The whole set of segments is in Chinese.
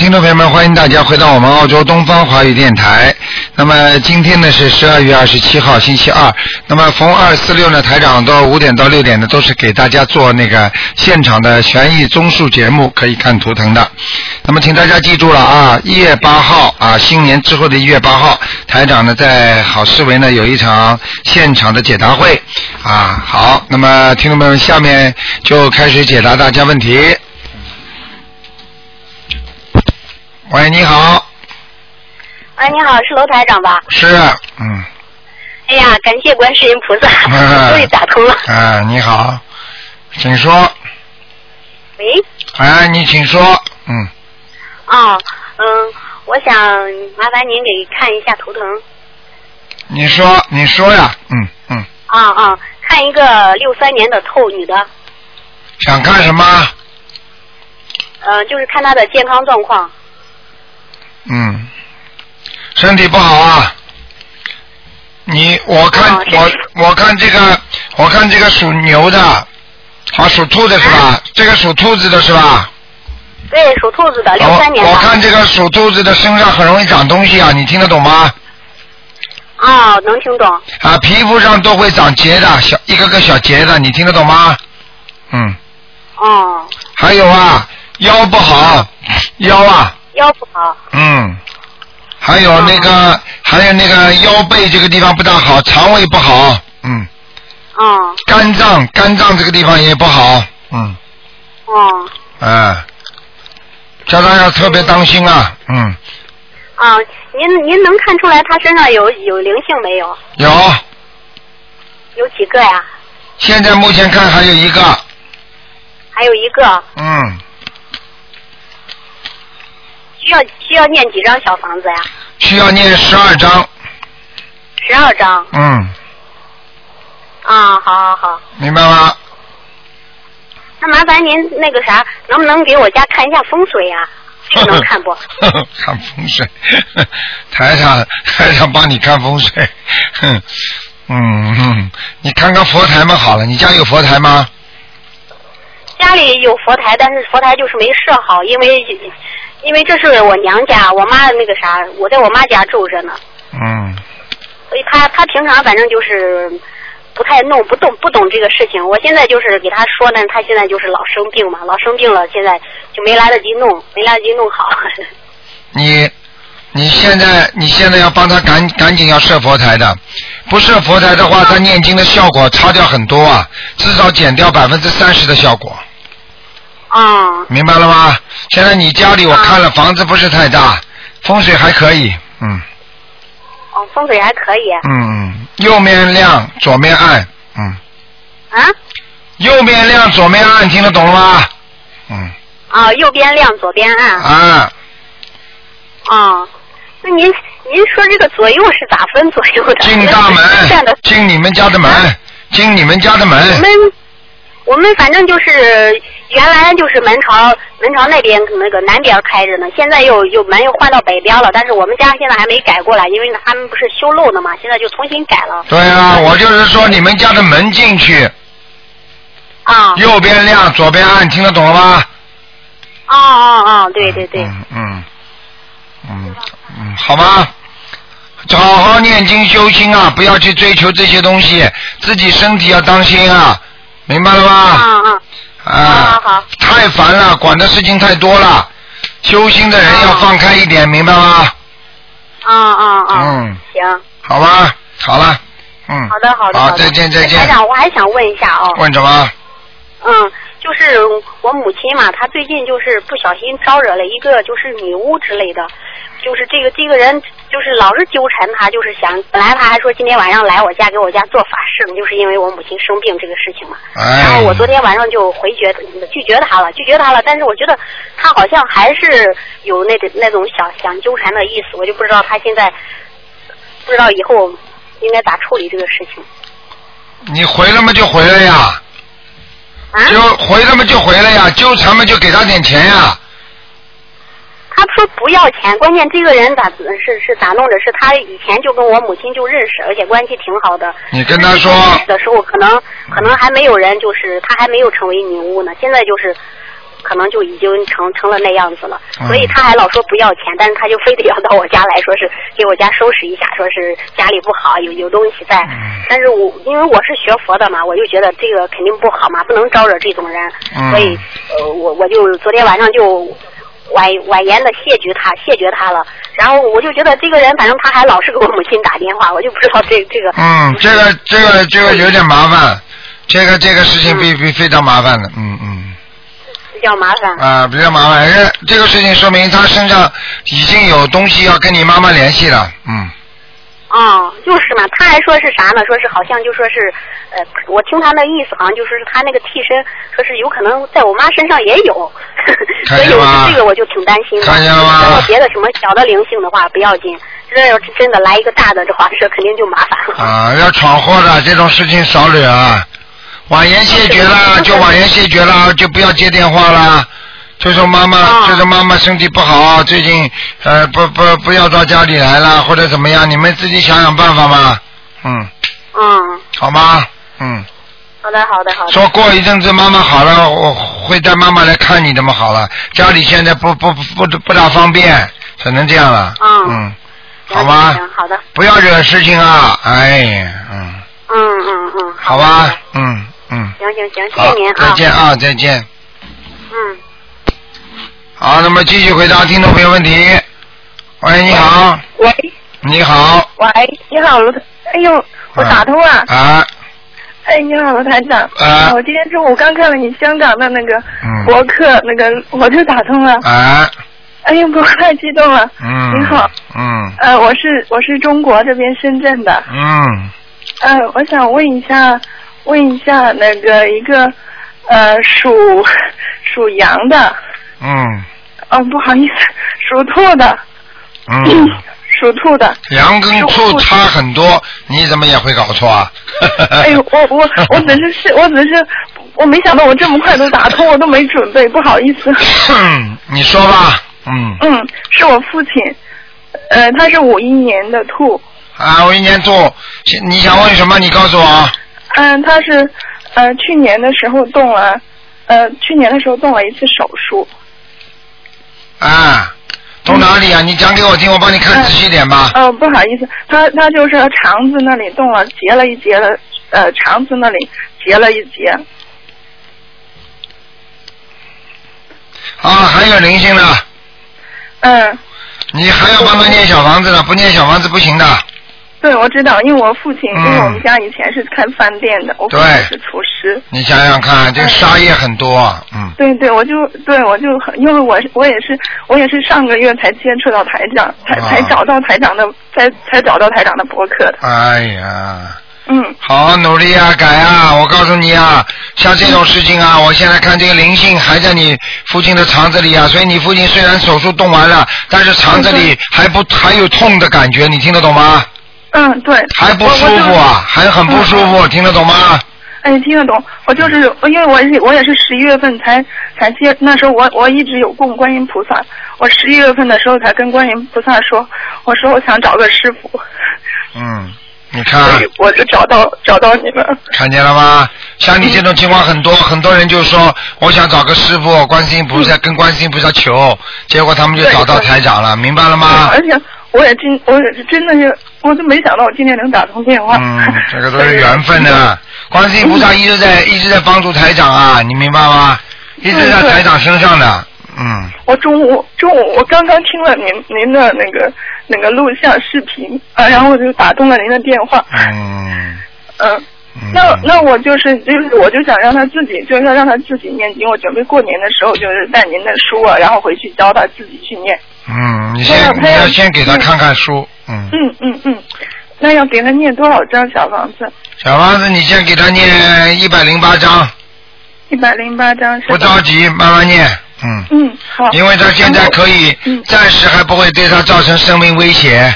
听众朋友们，欢迎大家回到我们澳洲东方华语电台。那么今天呢是十二月二十七号，星期二。那么逢二四六呢，台长到五点到六点呢，都是给大家做那个现场的悬疑综述节目，可以看图腾的。那么请大家记住了啊，一月八号啊，新年之后的一月八号，台长呢在好思维呢有一场现场的解答会啊。好，那么听众朋友们，下面就开始解答大家问题。喂，你好，喂，你好，是楼台长吧？是，嗯，哎呀，感谢观世音菩萨，嗯终于打通了。啊，你好，请说，喂，哎，你请说，嗯，哦，嗯，我想麻烦您给看一下图腾。你说，你说呀，嗯嗯，啊啊，看一个六三年的透女的，想看什么？呃，就是看她的健康状况。嗯，身体不好啊。你我看、哦我我看这个我看这个属牛的，啊属兔的是吧？这个属兔子的是吧？对，属兔子的，六三年我我看。这个属兔子的身上很容易长东西啊，你听得懂吗？啊，能听懂。啊，皮肤上都会长结的，小一个个小结的，你听得懂吗？嗯，哦，还有啊，腰不好，腰啊，腰不好。嗯，还有那个，还有那个腰背这个地方不大好，肠胃不好，嗯，哦。肝脏肝脏这个地方也不好，嗯，哦。啊，叫他要特别当心啊，嗯，啊，您您能看出来他身上有有灵性没有？有，有几个呀？现在目前看还有一个，还有一个，嗯，需要需要念几张小房子呀？需要念十二张，十二张。嗯，啊，好好好。明白吗？那麻烦您那个啥，能不能给我家看一下风水呀、这个能看不？看风水，台上台上帮你看风水，哼，嗯嗯，你看看佛台嘛好了，你家有佛台吗？家里有佛台，但是佛台就是没设好，因为因为这是我娘家，我妈那个啥，我在我妈家住着呢，嗯，所以她她平常反正就是不太弄不懂不懂这个事情。我现在就是给她说，但是她现在就是老生病嘛，老生病了，现在就没来得及弄，没来得及弄好。你你现在你现在要帮她赶赶紧要设佛台的，不设佛台的话，她念经的效果差掉很多啊，至少减掉百分之三十的效果，啊明白了吗？现在你家里我看了房子不是太大，风水还可以，嗯哦，风水还可以。嗯嗯，右面亮，左面暗，嗯。啊右面亮，左面暗，听得懂了吗？嗯，啊，右边亮，左边暗。啊，啊，那您您说这个左右是咋分左右的？进大门，进你们家的门，进你们家的门我们反正就是原来就是门朝门朝那边那个南边开着呢，现在又又门又换到北边了，但是我们家现在还没改过来，因为他们不是修路呢嘛，现在就重新改了。对啊，我就是说你们家的门进去，啊右边亮，左边暗，听得懂了吗？啊啊啊！对对对，嗯嗯嗯嗯，好吗？好好念经修心啊，不要去追求这些东西，自己身体要当心啊，明白了吗？啊啊啊好好，太烦了，管的事情太多了，修心的人要放开一点，明白吗？啊啊啊！嗯，行，好吧，好了，嗯，好的好的好，再见再见台。长，我还想问一下哦。问什么？嗯，就是我母亲嘛，她最近就是不小心招惹了一个就是女巫之类的，就是这个这个人就是老是纠缠他，就是想本来他还说今天晚上来我家给我家做法事呢，就是因为我母亲生病这个事情嘛。哎，然后我昨天晚上就回绝拒绝他了，拒绝他了，但是我觉得他好像还是有那种那种想想纠缠的意思，我就不知道他现在不知道以后应该咋处理这个事情你回了吗？就回了呀，啊？就回了吗？就回了呀，纠缠嘛就给他点钱呀。他说不要钱，关键这个人咋是是咋弄的？是他以前就跟我母亲就认识，而且关系挺好的。你跟他说，认识的时候可能可能还没有人，就是他还没有成为女巫呢。现在就是可能就已经成成了那样子了。嗯所以他还老说不要钱，但是他就非得要到我家来说是给我家收拾一下，说是家里不好，有有东西在。嗯但是我因为我是学佛的嘛，我就觉得这个肯定不好嘛，不能招惹这种人。嗯所以呃，我我就昨天晚上就婉婉言的谢绝他，谢绝他了。然后我就觉得这个人，反正他还老是给我母亲打电话，我就不知道这这个。嗯，这个这个这个有点麻烦，这个这个事情比比非常麻烦的，嗯嗯。比较麻烦。啊，比较麻烦。这这个事情说明他身上已经有东西要跟你妈妈联系了，嗯。哦，就是嘛，他还说是啥呢？说是好像就说是，呃，我听他那意思，好像就是他那个替身，说是有可能在我妈身上也有，所以我就这个我就挺担心的。看见了吗别的什么小的灵性的话不要紧，这要是真的来一个大的的话，这肯定就麻烦了。啊，要闯祸的这种事情少惹啊。婉言谢绝了，就婉言谢绝了，就不要接电话了。就说妈妈，哦就说妈妈身体不好，最近呃不不不要到家里来了，或者怎么样，你们自己想想办法嘛。嗯，嗯，好吗？嗯，好的，好的，好的。说过一阵子妈妈好了，我会带妈妈来看你的嘛。好了，家里现在不不不不不大方便，只能这样了。嗯嗯，好吗行，好的。不要惹事情啊！哎呀，嗯，嗯嗯嗯。好吧，嗯嗯，行行行，谢您，啊。再见啊，再见。嗯。好，那么继续回答听众朋友问题。喂，你好，喂。你好，喂，你好卢台，哎呦，我打通了。啊，哎，你好卢台长。啊。我今天中午刚看了你香港的那个嗯。博客，那个我就打通了。啊，哎呦，我太激动了。嗯，你好，嗯。呃，我是我是中国这边深圳的。嗯，呃，我想问一下，问一下那个一个呃属属羊的，嗯哦，不好意思，属兔的，嗯，属兔的。羊跟兔差很多，你怎么也会搞错啊？哎呦，我我我只是是，我只是我没想到我这么快都打通，我都没准备，不好意思。你说吧，嗯，嗯，是我父亲，呃，他是五一年的兔，啊，我一年兔，你想问什么？你告诉我。嗯，他是呃去年的时候动了，呃去年的时候动了一次手术，啊，动哪里啊？你讲给我听，我帮你看仔细点吧。呃不好意思，他他就是肠子那里动了，结了一结了，呃肠子那里结了一结，啊，还有灵性呢，嗯，你还要帮他念小房子呢，不念小房子不行的。对，我知道，因为我父亲，嗯因为我们家以前是开饭店的，我父亲是厨师。你想想看，这个沙业很多，嗯，对对，我就对我就很，因为我是我也是我也是上个月才接触到台长，才、啊才找到台长的，才才找到台长的博客的。哎呀，嗯好好努力啊，改啊！我告诉你啊，像这种事情啊，我现在看这个灵性还在你父亲的肠子里啊，所以你父亲虽然手术动完了，但是肠子里还不还有痛的感觉，你听得懂吗？嗯，对。还不舒服啊，还很不舒服，听得懂吗？哎，听得懂。我就是因为我是我也是十一月份才才接，那时候我我一直有供观音菩萨，我十一月份的时候才跟观音菩萨说，我说我想找个师傅，嗯，你看所以我就找到找到你们。看见了吗？像你这种情况很多，很多人就说我想找个师傅，观世音菩萨跟观世音菩萨求，结果他们就找到台长了，明白了吗？而且我也真我也是真的是，我就没想到我今天能打通电话。嗯，这个都是缘分的。观世音菩萨一直在一直在帮助台长啊，你明白吗？一直在台长身上的，嗯，我中午中午我刚刚听了您您的那个那个录像视频啊，然后我就打通了您的电话。嗯。嗯。嗯那那我就是就是我就想让他自己就是要让他自己念经，我准备过年的时候就是带您的书啊，然后回去教他自己去念。嗯，你先你要先给他看看书，嗯，嗯嗯嗯，那要给他念多少张小房子？小房子你先给他念一百零八张，一百零八张是？不着急，慢慢念，嗯，嗯，好。因为他现在可以嗯，暂时还不会对他造成生命危险，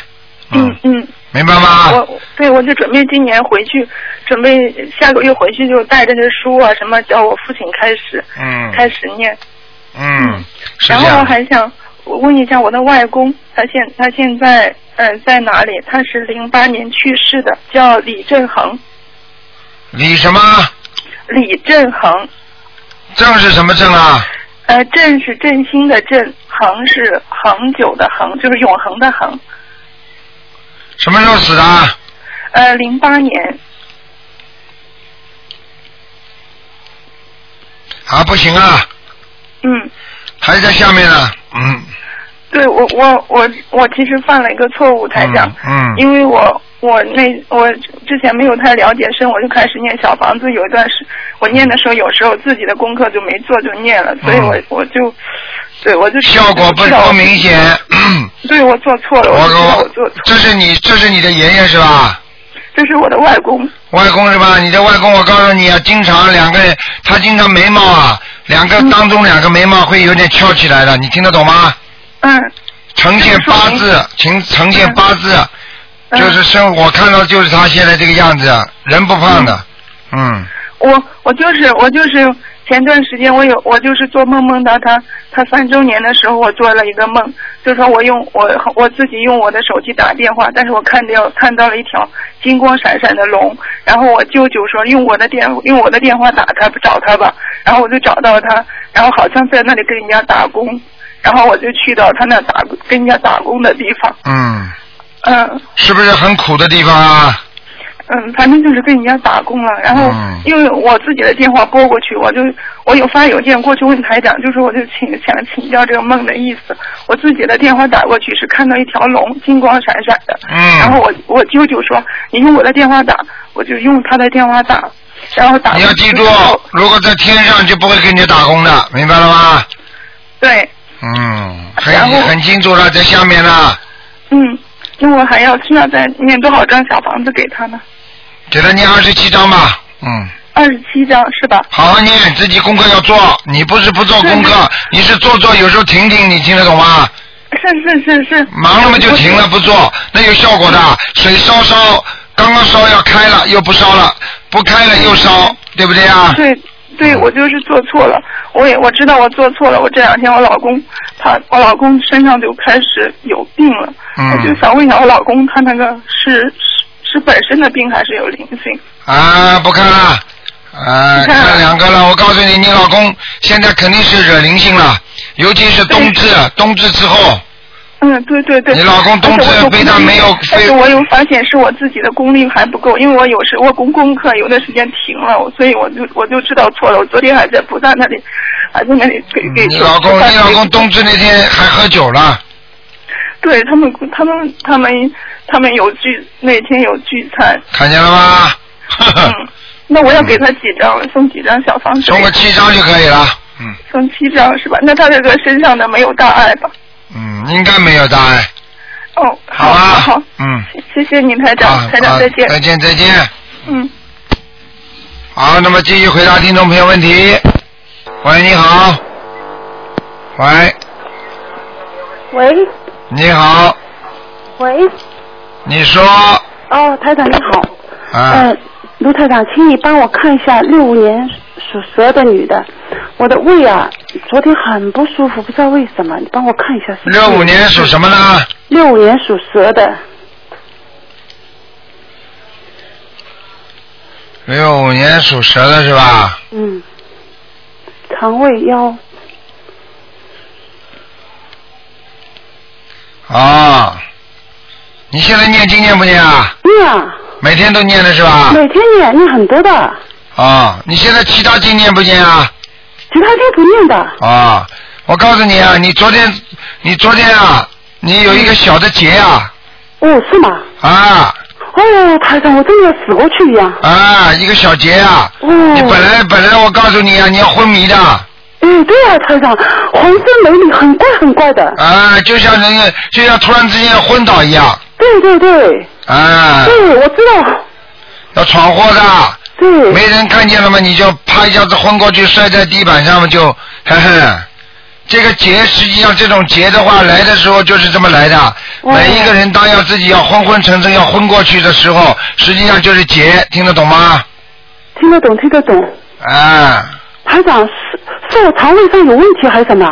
嗯嗯。明白吗？我对我就准备今年回去，准备下个月回去就带着这书啊什么，叫我父亲开始嗯开始念。嗯，是然后我，还想问一下我的外公，他现他现在呃在哪里？他是零八年去世的，叫李振恒。李什么李振恒，正是什么正啊？呃，振是振兴的振，恒是恒久的恒，就是永恒的恒。什么时候死的？呃，零八年。啊，不行啊，嗯，还在下面呢。嗯对我我我我其实犯了一个错误，台长。嗯嗯因为我我那我之前没有太了解深，我就开始念小房子，有一段时我念的时候，有时候自己的功课就没做就念了，所以我我就对我就嗯效果不明显。对我做错了，我我做错，这是你这是你的爷爷是吧？这是我的外公。外公是吧？你的外公，我告诉你啊，经常两个人，他经常眉毛啊，两个当中两个眉毛会有点翘起来的，你听得懂吗？嗯。呈现八字，呈呈现八字，嗯。就是生我看到就是他现在这个样子，人不胖的，嗯，我我就是我就是前段时间我有我就是做梦梦到他他三周年的时候，我做了一个梦，就说我用我我自己用我的手机打电话，但是我看到看到了一条金光闪闪的龙，然后我舅舅说用我的电用我的电话打他找他吧，然后我就找到他，然后好像在那里跟人家打工，然后我就去到他那打跟人家打工的地方，嗯，嗯。是不是很苦的地方啊？嗯，反正就是跟人家打工了，然后嗯因为我自己的电话拨过去，我就我有发邮件过去问台长，就说我就请想请教这个梦的意思。我自己的电话打过去是看到一条龙，金光闪闪的。嗯然后我我舅舅说你用我的电话打，我就用他的电话打，然后打你要记住，如果在天上就不会给你打工的，明白了吗？对，嗯，很很清楚了，在下面呢，嗯，那我还要现在再念多少张小房子给他呢？给他念二十七张吧，嗯。二十七张是吧？好好念，自己功课要做。你不是不做功课，你是做做，有时候停停，你听得懂吗？是是是是。忙了嘛就停了不做，那有效果的。水烧烧，刚刚烧要开了又不烧了，不开了又烧，对不对啊？对对，我就是做错了，我也我知道我做错了。我这两天我老公他我老公身上就开始有病了，嗯。我就想问一下我老公他那个是是是本身的病还是有灵性？啊，不看了，啊，不看了。看两个了。我告诉你，你老公现在肯定是惹灵性了，尤其是冬至，冬至之后，嗯，对对对。你老公冬至非常没有但是我有发现是我自己的功力还不够，因为我有时我功功课有的时间停了，所以我就我就知道错了。我昨天还在菩萨那里，还在那里给给。你老公，你老公冬至那天还喝酒了，对他们，他们，他们，他们有聚，那天有聚餐。看见了吗？那我要给他几张，送几张小方子？送个七张就可以了。嗯送七张是吧？那他这个身上的没有大碍吧？嗯，应该没有大碍。哦，好啊好好，嗯，谢谢你台长，啊台长啊再见。再见，再见。嗯，好，那么继续回答听众朋友问题。喂，你好。喂，喂。你好，喂，你说。哦，台长你好，啊。呃，卢台长，请你帮我看一下六五年属蛇的女的，我的胃啊，昨天很不舒服，不知道为什么，你帮我看一下是。六五年属什么呢？六五年属蛇的，六五年属蛇的是吧？嗯，肠胃腰，啊，你现在念经念不念啊？念啊，每天都念的是吧？每天念，念很多的，啊，你现在其他经念不念啊？其他天不念的，啊，我告诉你啊，你昨天，你昨天啊，你有一个小的结啊，哦，是吗？啊。哦，台长，我真的死过去一样，啊，一个小结啊，哦，你本来本来我告诉你啊，你要昏迷的，哎，对啊，台长，浑身没力，很怪很怪的，啊，就像人家就像突然之间要昏倒一样，对对对，啊，对，我知道，要闯祸的，对，没人看见了吗？你就啪一下子昏过去，摔在地板上嘛，就 嘿嘿。这个劫实际上这种劫的话来的时候就是这么来的，哦每一个人当要自己要昏昏沉沉要昏过去的时候，实际上就是劫，听得懂吗？听得懂，听得懂。啊，排长是是我肠胃上有问题还是什么？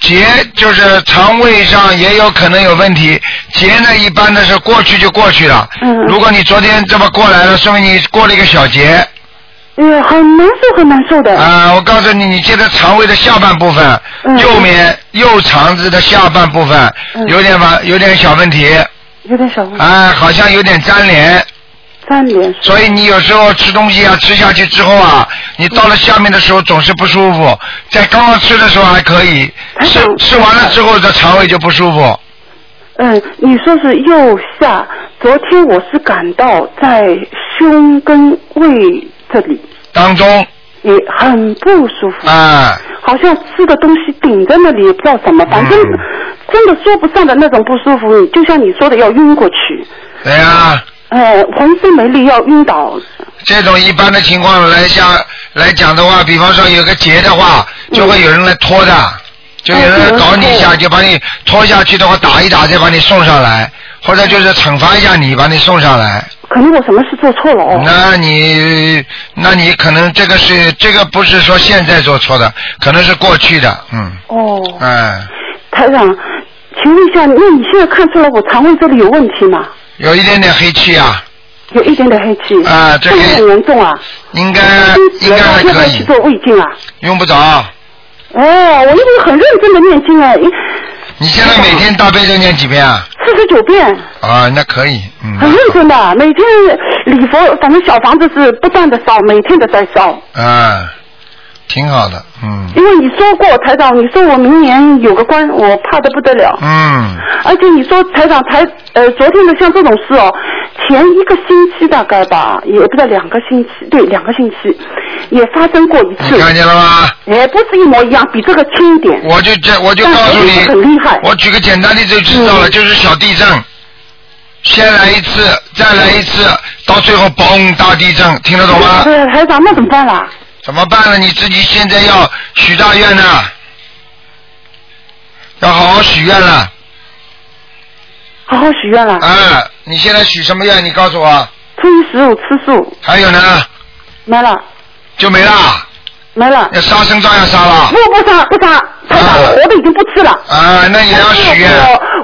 劫就是肠胃上也有可能有问题，结呢一般的是过去就过去了。嗯如果你昨天这么过来了，说明你过了一个小劫。呃，很难受，很难受的。啊，我告诉你，你现在肠胃的下半部分，嗯右面右肠子的下半部分、嗯有点吧，有点小问题，有点小问题，啊，好像有点粘连，三连是。所以你有时候吃东西啊，吃下去之后啊，你到了下面的时候总是不舒服，在刚刚吃的时候还可以，吃吃完了之后这肠胃就不舒服，嗯，你说是右下，昨天我是感到在胸跟胃这里当中。也很不舒服，啊，好像吃的东西顶在那里，也不知道什么，反正嗯真的说不上的那种不舒服，就像你说的要晕过去，对呀、呃，浑身没力要晕倒，这种一般的情况来讲来讲的话，比方说有个结的话，就会有人来拖的，就有人来搞你一下，就把你拖下去的话，打一打再把你送上来，或者就是惩罚一下你，把你送上来。可能我什么事做错了哦。那你那你可能这个是这个不是说现在做错的，可能是过去的，嗯，哦，哎，台长，请问一下，那你现在看出来我肠胃这里有问题吗？有一点点黑气啊，有一点点黑气。啊这个很严重啊。应该应该还可以，去做胃镜啊？用不着。哦，我一直很认真的念经哎，你现在每天大悲咒念几遍啊？四十九遍，啊，那可以，嗯。很认真的，每天礼佛，反正小房子是不断的烧，每天都在烧。啊，挺好的，嗯因为你说过台长，你说我明年有个关，我怕的不得了。嗯，而且你说台长台呃，昨天的像这种事哦，前一个星期大概吧，也不知道两个星期，对，两个星期也发生过一次你。看见了吗？哎，不是一模一样，比这个轻一点。我就这我就告诉你很厉害，我举个简单例子就知道了，嗯就是小地震，先来一次，再来一次，到最后嘣大地震，听得懂吗？对，台长，那怎么办啦？怎么办呢？你自己现在要许大愿呢，要好好许愿了。好好许愿了。啊，你现在许什么愿？你告诉我。初一十五吃素，还有呢，没了，就没了，没了。要杀生照样杀了。不不杀不杀，台长，啊活的已经不吃了。啊，那也要许愿。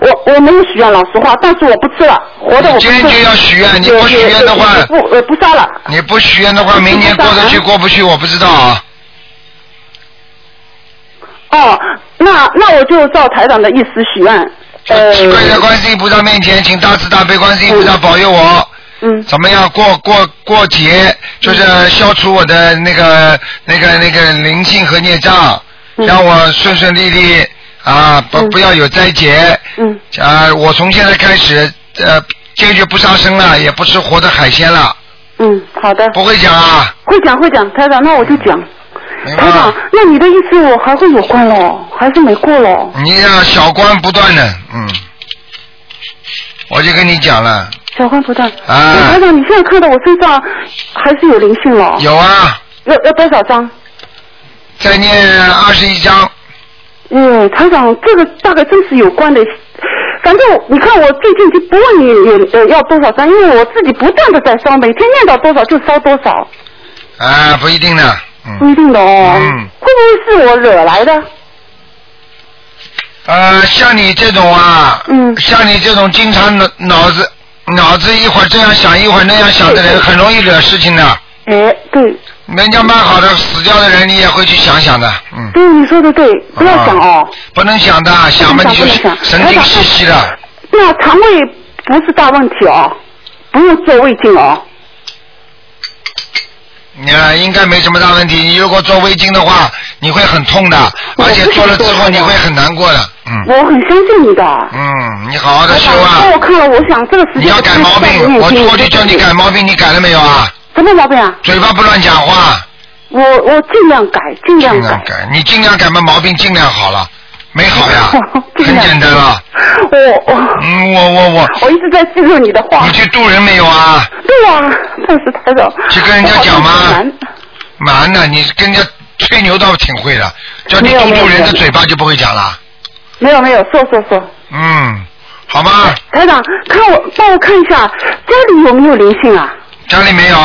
我我我没有许愿，老实话，但是我不吃了，活的我不吃。坚决要许愿，你不许愿的话不呃不杀了。你不许愿的话，明年过得去过不去，我不知道啊。哦，那那我就照台长的意思许愿。呃，跪在观世音菩萨面前，请大慈大悲观世音菩萨保佑我，嗯怎么样过过过节，就是消除我的那个那个那个灵性和孽障，嗯让我顺顺利利啊，不嗯不要有灾劫嗯啊！我从现在开始呃，坚决不杀生了，也不吃活的海鲜了，嗯，好的，不会讲啊，会讲会讲，台长，那我就讲。台长？，那你的意思我还会有关喽，还是没过喽？你呀，小关不断的，嗯，我就跟你讲了，小关不断。啊台长，你现在看到我身上还是有灵性了？有啊，要要多少张？再念二十一章。嗯，台长，这个大概真是有关的。反正你看，我最近就不问你有呃要多少张，因为我自己不断的在烧，每天念到多少就烧多少，啊，不一定的，嗯，不一定的哦。嗯会不会是我惹来的？呃，像你这种啊，嗯像你这种经常脑脑子脑子一会儿这样想一会儿那样想的人，很容易惹事情的。哎，对，人家蛮好的，死掉的人你也会去想想的，嗯，对，你说的对，不要想哦。不能想的，想嘛你就不能想神经兮兮的。那肠胃不是大问题哦，不用做胃镜哦。你啊，应该没什么大问题。你如果做胃镜的话，你会很痛的，而且做了之后你会很难过的。嗯我很相信你的。嗯，你好好的修啊帮。我看了，我想这个时间你要改毛病，我过去叫你改毛病，你改了没有啊？什么毛病啊？嘴巴不乱讲话，我我尽量改，尽量改。尽量改，你尽量改嘛，毛病尽量好了，没好呀，很简单啊。我我嗯，我我我，我一直在记住你的话你。去渡人没有啊？对啊、但是台长。去跟人家讲吗我好像很难蛮呢，你跟人家吹牛倒挺会的，叫你没有堵住人的嘴巴就不会讲了。没有没有，说说说。嗯，好吗？台长，看我帮我看一下家里有没有灵性啊？家里没有，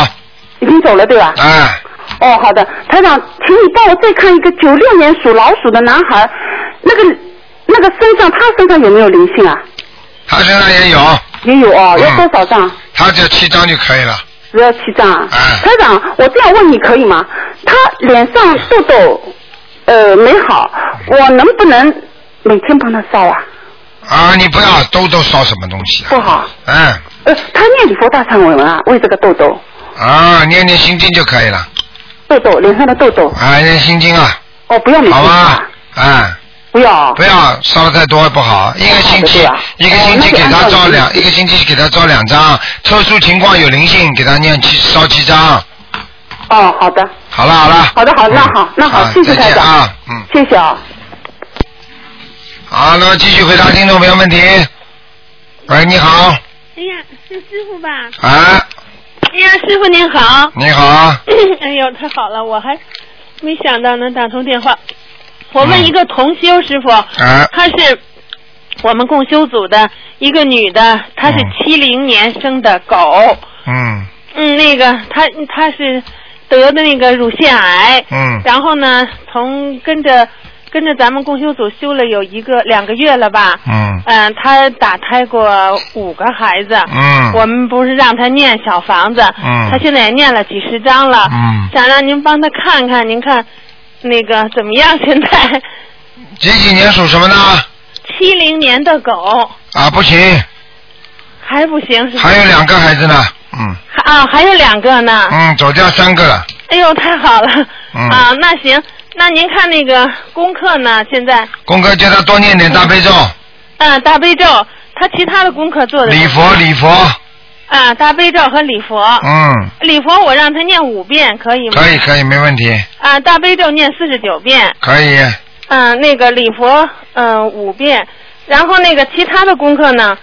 已经走了对吧？哎，哦，好的，台长，请你帮我再看一个九六年属老鼠的男孩，那个那个身上他身上有没有灵性啊？他身上也有，也有哦，嗯要多少张？他只要七张就可以了。只要七张啊。哎台长，我这样问你可以吗？他脸上痘痘呃没好，我能不能每天帮他烧啊？啊，你不要兜兜烧什么东西啊？不好。嗯，呃，他念礼佛大忏悔文啊，为这个痘痘，啊，念念心经就可以了。痘痘脸上的痘痘，啊，念心经啊，哦，不要每天好烧吧？啊，不要。不要烧的太多不好，一个星期一个星期给他烧两，一个星期给他烧两张，特殊情况有灵性，给他念七烧七张。哦，好的，好了好了。好的，好，那嗯好，那好，谢谢再台长，啊，嗯，谢谢啊。好，那么继续回答听众朋友问题。喂，你好，哎呀，是师傅吧？啊，哎呀，师傅您好。你好，哎呦，太好了，我还没想到能打通电话。我问一个同修师傅，啊，她是我们共修组的一个女的，她是嗯。七零年生的狗。嗯。嗯，那个她她是得的那个乳腺癌，嗯。然后呢，从跟着跟着咱们共修组修了有一个两个月了吧。嗯。嗯，她打胎过五个孩子。嗯，我们不是让她念小房子，嗯。她现在也念了几十章了，嗯，想让您帮她看看，您看那个怎么样？现在 几几年属什么的？七零年的狗啊，不行，还不行是吧？还有两个孩子呢，嗯啊，还有两个呢。嗯，走掉三个了，哎呦，太好了！嗯啊，那行，那您看那个功课呢？现在功课叫他多念点大悲咒，嗯，大悲咒，他其他的功课做的礼佛礼佛，啊，大悲咒和礼佛。嗯，礼佛我让他念五遍，可以吗？可以可以，没问题，啊，大悲咒念四十九遍。可以，嗯，那个礼佛嗯五遍，然后那个其他的功课呢，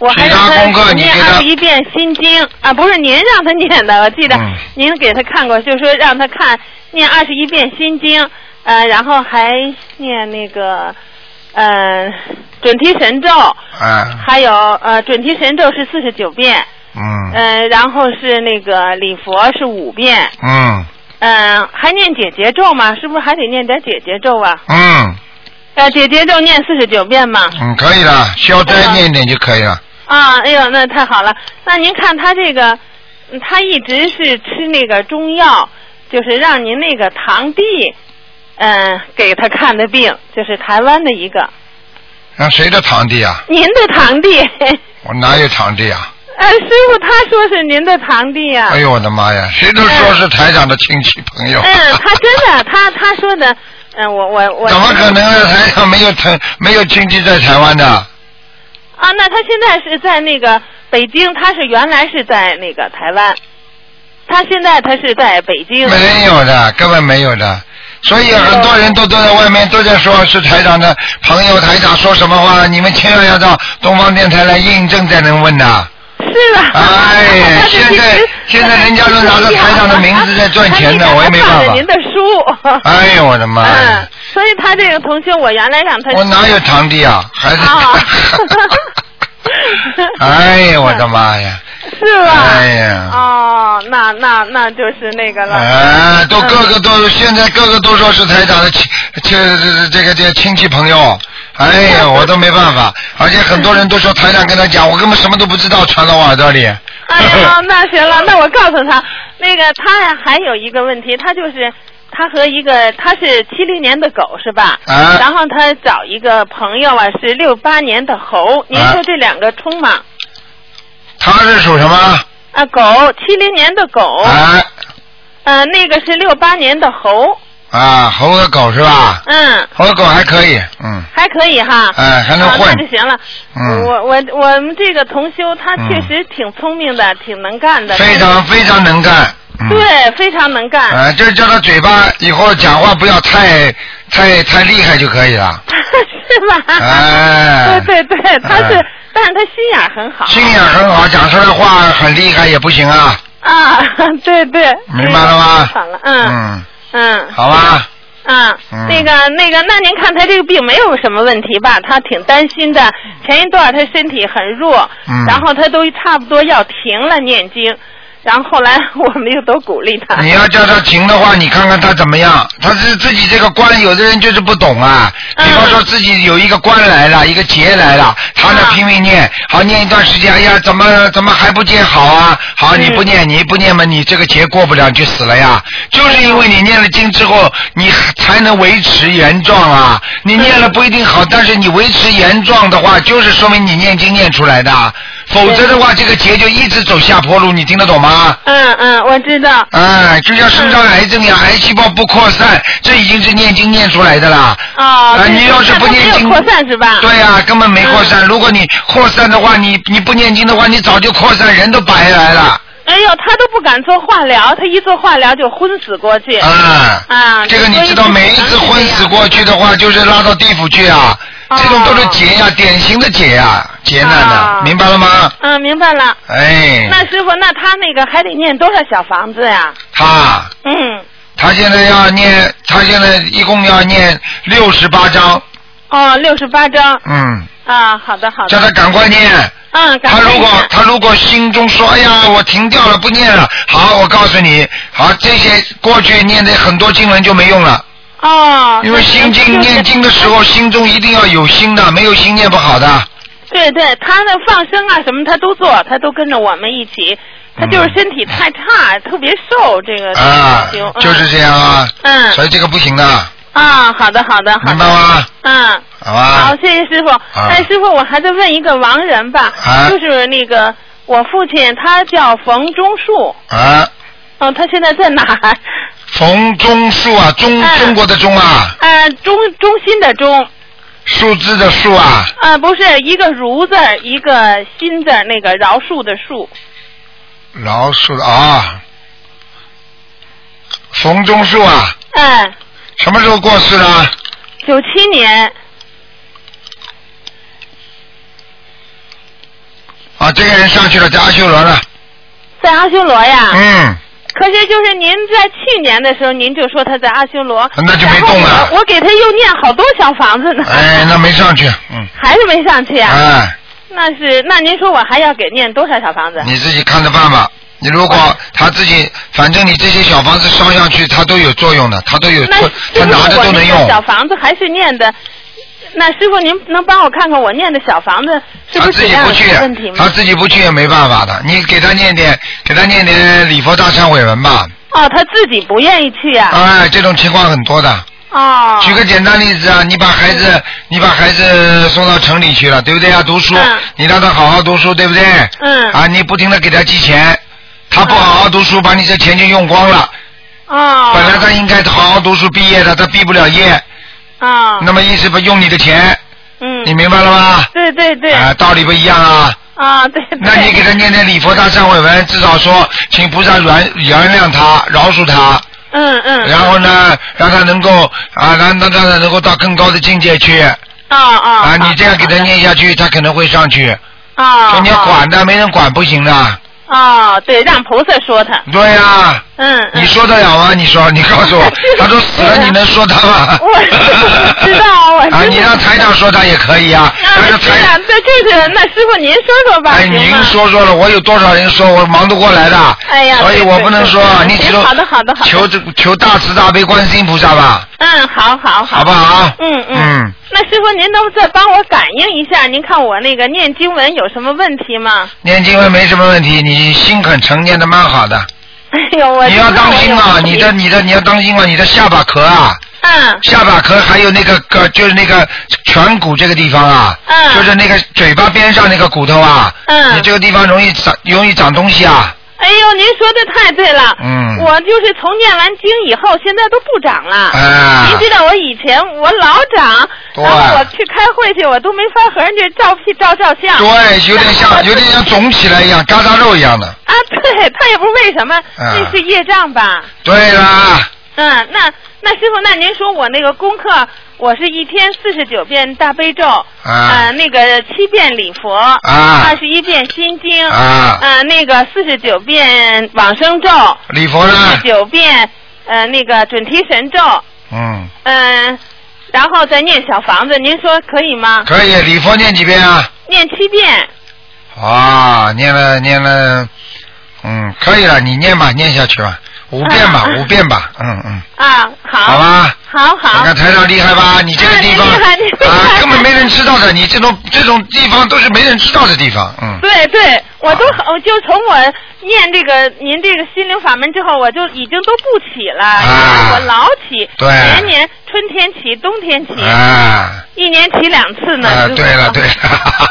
我还让其他念二十一遍心经啊，不是您让他念的，我记得嗯您给他看过，就说让他看念二十一遍心经，呃，然后还念那个呃准提神咒，啊，还有呃准提神咒是四十九遍，嗯呃，然后是那个礼佛是五遍，嗯嗯、还念姐姐咒吗？是不是还得念点姐姐咒啊？嗯呃，姐姐咒念四十九遍嘛。嗯，可以了，消灾哎念一点就可以了，啊，哎呦，那太好了。那您看他这个，嗯他一直是吃那个中药，就是让您那个堂弟，嗯、给他看的病，就是台湾的一个，让谁的堂弟啊？您的堂弟。我哪有堂弟啊？呃，师傅他说是您的堂弟呀、哎呦我的妈呀，谁都说是台长的亲戚朋友。嗯，他真的，他他说的，嗯、我我我。怎么可能啊？台长没有台没有亲戚在台湾的？啊，那他现在是在那个北京，他是原来是在那个台湾，他现在他是在北京。没有的，根本没有的。所以很多人都都在外面都在说是台长的朋友，台长说什么话，你们千万要到东方电台来印证才能问的。是吧？哎现在 现在人家都拿着台长的名字在赚钱呢我也没办法您的书。哎呦我的妈呀 嗯！，所以他这个同学，我原来让他。我哪有堂弟啊？还是啊。哎呀，我的妈呀！是吧？哎呀哦，那那那就是那个了。哎，都个个都现在个个都说是台长的亲，这这这个这个亲戚朋友。哎呀，我都没办法，而且很多人都说台长跟他讲，我根本什么都不知道，传到我耳朵里。哎呀，那行了，那我告诉他，那个他呀还有一个问题，他就是他和一个他是七零年的狗是吧？啊然后他找一个朋友啊是六八年的猴，您啊说这两个冲吗？他是属什么？啊，狗，七零年的狗，哎呃，那个是六八年的猴，啊，猴和狗是吧？嗯，猴和狗还可以，嗯，还可以哈。哎，还能啊，混那。就行了。嗯我我我们这个同修，他嗯确实挺聪明的，挺能干的。非常非常能干。嗯。对，非常能干。啊，就是叫他嘴巴以后讲话不要太太太厉害就可以了。是吧？哎对对对，他是，哎但是他心眼儿很好。心眼很好，讲出来话很厉害也不行啊。啊，对对。明白了吗好了，嗯嗯，嗯。好吧。嗯，嗯那个那个，那您看他这个病没有什么问题吧？他挺担心的。前一段他身体很弱，嗯然后他都差不多要停了念经，然后后来我们又都鼓励他。你要叫他停的话，你看看他怎么样？他是自己这个关，有的人就是不懂啊。比方说自己有一个关来了，一个劫来了，他呢嗯拼命念，好念一段时间，哎呀，怎么怎么还不见好啊？好，嗯你不念，你不念嘛，你这个劫过不了，就死了呀。就是因为你念了经之后，你才能维持原状啊。你念了不一定好，但是你维持原状的话，就是说明你念经念出来的。否则的话，这个劫就一直走下坡路，你听得懂吗？嗯嗯，我知道。哎，就像身上癌症一样，癌细胞不扩散，这已经是念经念出来的啦。哦，啊，对你要是不念经，扩散是吧？对呀、根本没扩散。如果你扩散的话，你你不念经的话，你早就扩散，人都白来了。哎呦，他都不敢做化疗，他一做化疗就昏死过去。啊，啊，这个你知道，每一次昏死过去的话，就是拉到地府去啊。哦这种都是劫呀，典型的劫呀，劫难的，啊明白了吗？嗯，明白了。哎，那师傅，那他那个还得念多少小房子呀？他嗯，他现在要念，他现在一共要念六十八章，哦，六十八章。嗯，啊，好的好的。叫他赶快念。嗯，赶他如果他如果心中说，哎呀，我停掉了，不念了，好，我告诉你，好，这些过去念的很多经文就没用了，哦。因为心经念经的时候，心中一定要有心的，没有心念不好的。对对，他的放生啊什么他都做，他都跟着我们一起。他就是身体太差，特别瘦，这个嗯啊修，嗯就是这样啊，嗯所以这个不行的，啊，好的好的好的。明白吗？嗯。好吧好，？谢谢师傅。哎，师傅，我还得问一个亡人吧，啊就是那个我父亲，他叫冯中树，啊，嗯、他现在在哪儿？冯中树啊，中嗯中国的中啊，呃，中中心的中，数字的数啊，呃，不是一个如字儿，一个心字儿，那个饶恕的恕。饶恕的啊，冯中树啊，哎，什么时候过世的？九七年。啊，这个人上去了，在阿修罗了。在阿修罗呀。嗯，可是就是您在去年的时候，您就说他在阿修罗，那就没动了我我给他又念好多小房子呢。哎，那没上去，嗯，还是没上去啊？哎，那是，那您说我还要给念多少小房子？你自己看着办吧。你如果他自己，反正你这些小房子烧上去，它都有作用的，它都有，那他拿着都能用。小房子还是念的？那师傅，您能帮我看看我念的小房子是不是质量有自己不去问题，他？自己不去也没办法的。你给他念点，给他念点礼佛大忏悔文吧。哦，他自己不愿意去啊。哎，这种情况很多的。哦。举个简单例子啊，你把孩子，你把孩子送到城里去了，对不对啊？读书，嗯你让他好好读书，对不对？嗯。啊，你不停的给他寄钱，他不好好读书，把你这钱就用光了。哦。本来他应该好好读书毕业的，他毕不了业，哦。那么意思不用你的钱，嗯。你明白了吗？对对对。啊，道理不一样啊。啊，对对。那你给他念念礼佛大忏悔文，至少说，请菩萨原原谅他，饶恕他，嗯嗯。然后呢，让他能够啊，让让让他能够到更高的境界去。啊啊。啊，你这样给他念下去，他可能会上去。啊。说你要管的，没人管不行的。哦，对，让菩萨说他。对呀。嗯。嗯你说得了吗？你说，你告诉我，他说死了，你能说他吗？我知道，我知道。啊，你让台长说他也可以啊，但是是台啊，这就是那师傅您说说吧，哎，您？说说了，我有多少人说，我忙得过来的。哎呀所以我不能说对，对你只有好的好的好的求求大慈大悲观世音菩萨吧，嗯，好好好，好不好？嗯嗯。嗯，那师傅您能再帮我感应一下？您看我那个念经文有什么问题吗？念经文没什么问题，你心很诚，念的蛮好的。哎呦，我你要当心啊，你的你的你要当心啊，你的下巴壳啊，嗯下巴壳还有那个个就是那个颧骨这个地方啊，嗯就是那个嘴巴边上那个骨头啊，嗯你这个地方容易长容易长东西啊，哎呦，您说的太对了。嗯我就是从念完经以后，现在都不长了。啊您知道我以前我老长，然后我去开会去，我都没法和人家照屁照照相。对，有点像有点像肿起来一样，疙瘩肉一样的。啊，对，他也不是为什么，啊那是业障吧？对啦，嗯，那那师傅，那您说我那个功课，我是一天四十九遍大悲咒，啊呃，那个七遍礼佛，啊二十一遍心经，啊呃，那个四十九遍往生咒，礼佛呢四十？九遍呃那个准提神咒，嗯，嗯、然后再念小房子，您说可以吗？可以，礼佛念几遍啊？念七遍，啊，念了念了，嗯，可以了，你念吧，念下去吧，五遍吧，啊五遍吧，嗯嗯，啊，好，好吧。好好你看台长厉害吧？你这个地方啊根本没人知道的。你这种这种地方都是没人知道的地方，嗯。对对，我都好我就从我念这个您这个心灵法门之后，我就已经都不起了，啊我老起，对年年春天起，冬天起，啊一年起两次呢。啊，对了对了。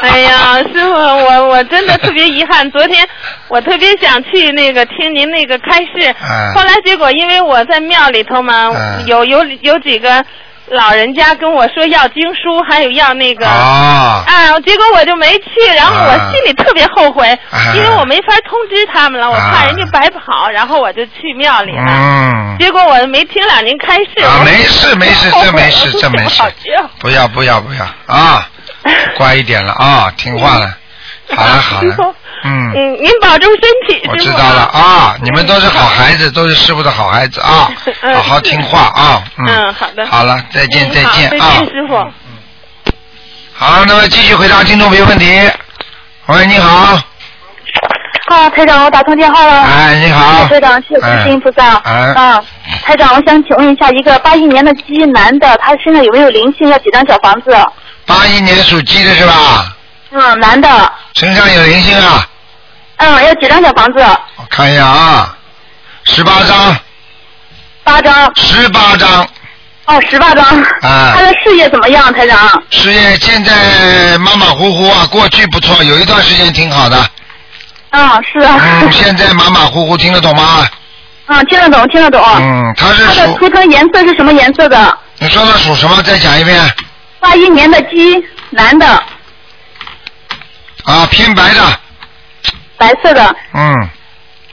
哎呀，师傅，我我真的特别遗憾，昨天我特别想去那个听您那个开示，嗯后来结果因为我在庙里头嘛，嗯有有有几个老人家跟我说要经书，还有要那个。啊，啊，结果我就没去，然后我啊心里特别后悔，啊。因为我没法通知他们了，我怕人家白跑，然后我就去庙里了。嗯，结果我没听了您开示。啊，没事没事，这没事我这没事。不要不要不要。啊，乖一点了啊，听话了，好了好了，嗯。嗯，您保重身体，我知道了啊，你们都是好孩子，都是师傅的好孩子啊，嗯好好听话啊，嗯好的好了，再见再再见啊，见，师傅。好，那么继续回答听众朋友问题。喂，你好，啊，台长，我打通电话了。哎，你好，台长，谢谢观世音菩萨。哎啊，台长，我想请问一下，一个八一年的鸡男的，他身上有没有灵性？要几张小房子？八一年属鸡的是吧？嗯，男的。身上有灵性啊，嗯，要几张小房子？我看一下啊，十八张，八张。十八张，哦，十八张。啊他的事业怎么样，台长？事业现在马马虎虎啊，过去不错，有一段时间挺好的，嗯，是啊。嗯，现在马马虎虎，听得懂吗？嗯，听得懂，听得懂。嗯，他是他的，图腾颜色是什么颜色的？你说他属什么？再讲一遍。八一年的鸡，男的，啊，偏白的，白色的。嗯，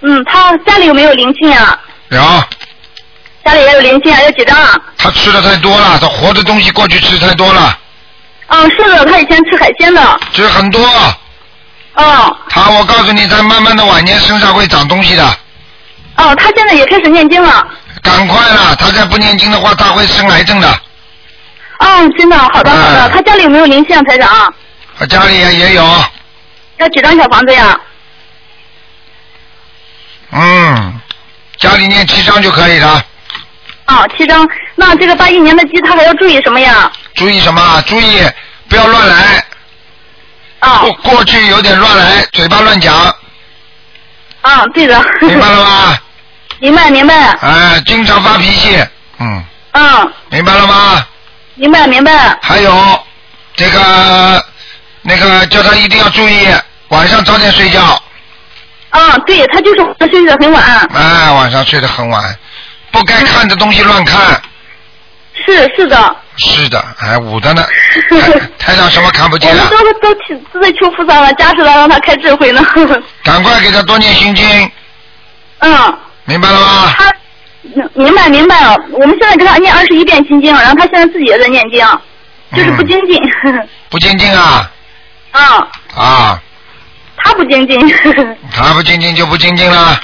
嗯，他家里有没有灵性啊？有，家里也有灵性啊，有几张啊？他吃的太多了，他活的东西过去吃太多了，嗯，是的，他以前吃海鲜的。吃很多。哦他，我告诉你，他慢慢的晚年身上会长东西的，哦，他现在也开始念经了。赶快了，他再不念经的话，他会生癌症的。哦，真的，好的好的。嗯他家里有没有灵性啊，台长？他家里也也有，要几张小房子呀？嗯，家里念七张就可以了。哦，七张。那这个八一年的鸡，他还要注意什么呀？注意什么？注意不要乱来。啊过过去有点乱来，嘴巴乱讲，啊，对的。明白了吗？明白明白。哎，经常发脾气，嗯，嗯，明白了吗？明白明白。还有这个那个叫他一定要注意，晚上早点睡觉，啊，对他就是睡得很晚。哎，晚上睡得很晚，不该看的东西乱看。是是的。是的，哎捂的呢。台台 上什么看不我见啊？们都都都在求菩萨了，加持他，让他开智慧呢。赶快给他多念心经，嗯，明白了吗？他明白明白了。我们现在给他念二十一遍心经，然后他现在自己也在念经，就是不精进。不精进啊啊，啊！他不精进。他不精进就不精进了，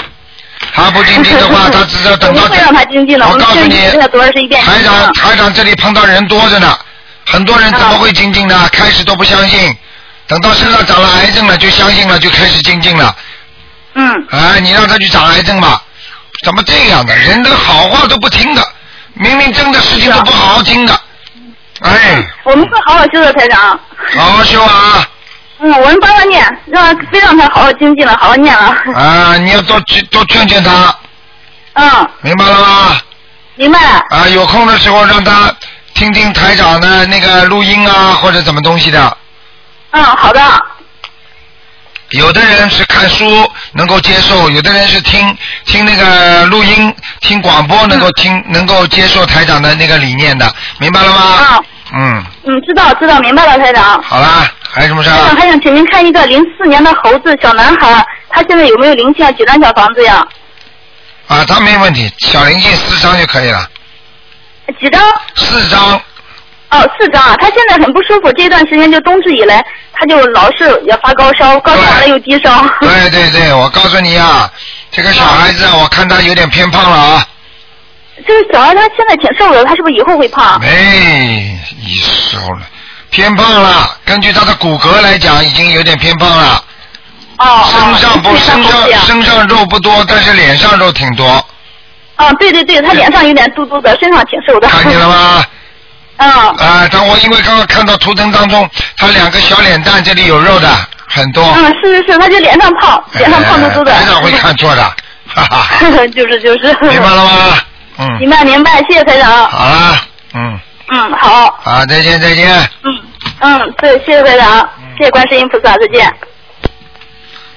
他不精进的话，他只要等到 我们会让他精进了，我告诉你台。长台长这里碰到人多着呢，很多人怎么会精进呢？啊开始都不相信，等到身上长了癌症了就相信了，就开始精进了。嗯。哎，你让他去长癌症吧，怎么这样的？人的好话都不听的，明明真的事情都不好好听的，哎，我们会好好修的，台长。好好修啊！嗯，我们帮他念，让他非让他好好精进了，好好念了。啊，你要多多劝劝他，嗯，明白了吗？明白。啊，有空的时候让他听听台长的那个录音啊，或者怎么东西的。嗯，好的。有的人是看书能够接受，有的人是听听那个录音、听广播能够听、能够接受台长的那个理念的，明白了吗？啊。嗯，嗯，知道知道，明白了，台长。好啦，还有什么事儿？台长还想请您看一个零四年的猴子小男孩，他现在有没有灵性啊？几张小房子呀？啊，他没问题，小灵性四张就可以了，几张？四张。哦，四张啊！他现在很不舒服，这段时间就冬至以来，他就老是也发高烧，高烧完了又低烧。对对对，我告诉你啊，这个小孩子，我看他有点偏胖了啊。这个小孩他现在挺瘦的，他是不是以后会胖？哎，一瘦了，偏胖了。根据他的骨骼来讲，已经有点偏胖了。哦身上不哦身上身上肉不多，但是脸上肉挺多，哦，对对对，他脸上有点嘟嘟的，身上挺瘦的。看见了？吗？嗯。啊，但我因为刚刚看到图腾当中，他两个小脸蛋这里有肉的很多。嗯，是是是，他就脸上胖，脸上胖嘟嘟的。哎台长会看错的，哈哈，就是就是。明白了吗？嗯，明白明白，谢谢台长。好了，嗯，嗯，好，好，再见再见。嗯嗯，对，谢谢会长，谢谢观世音菩萨，再见。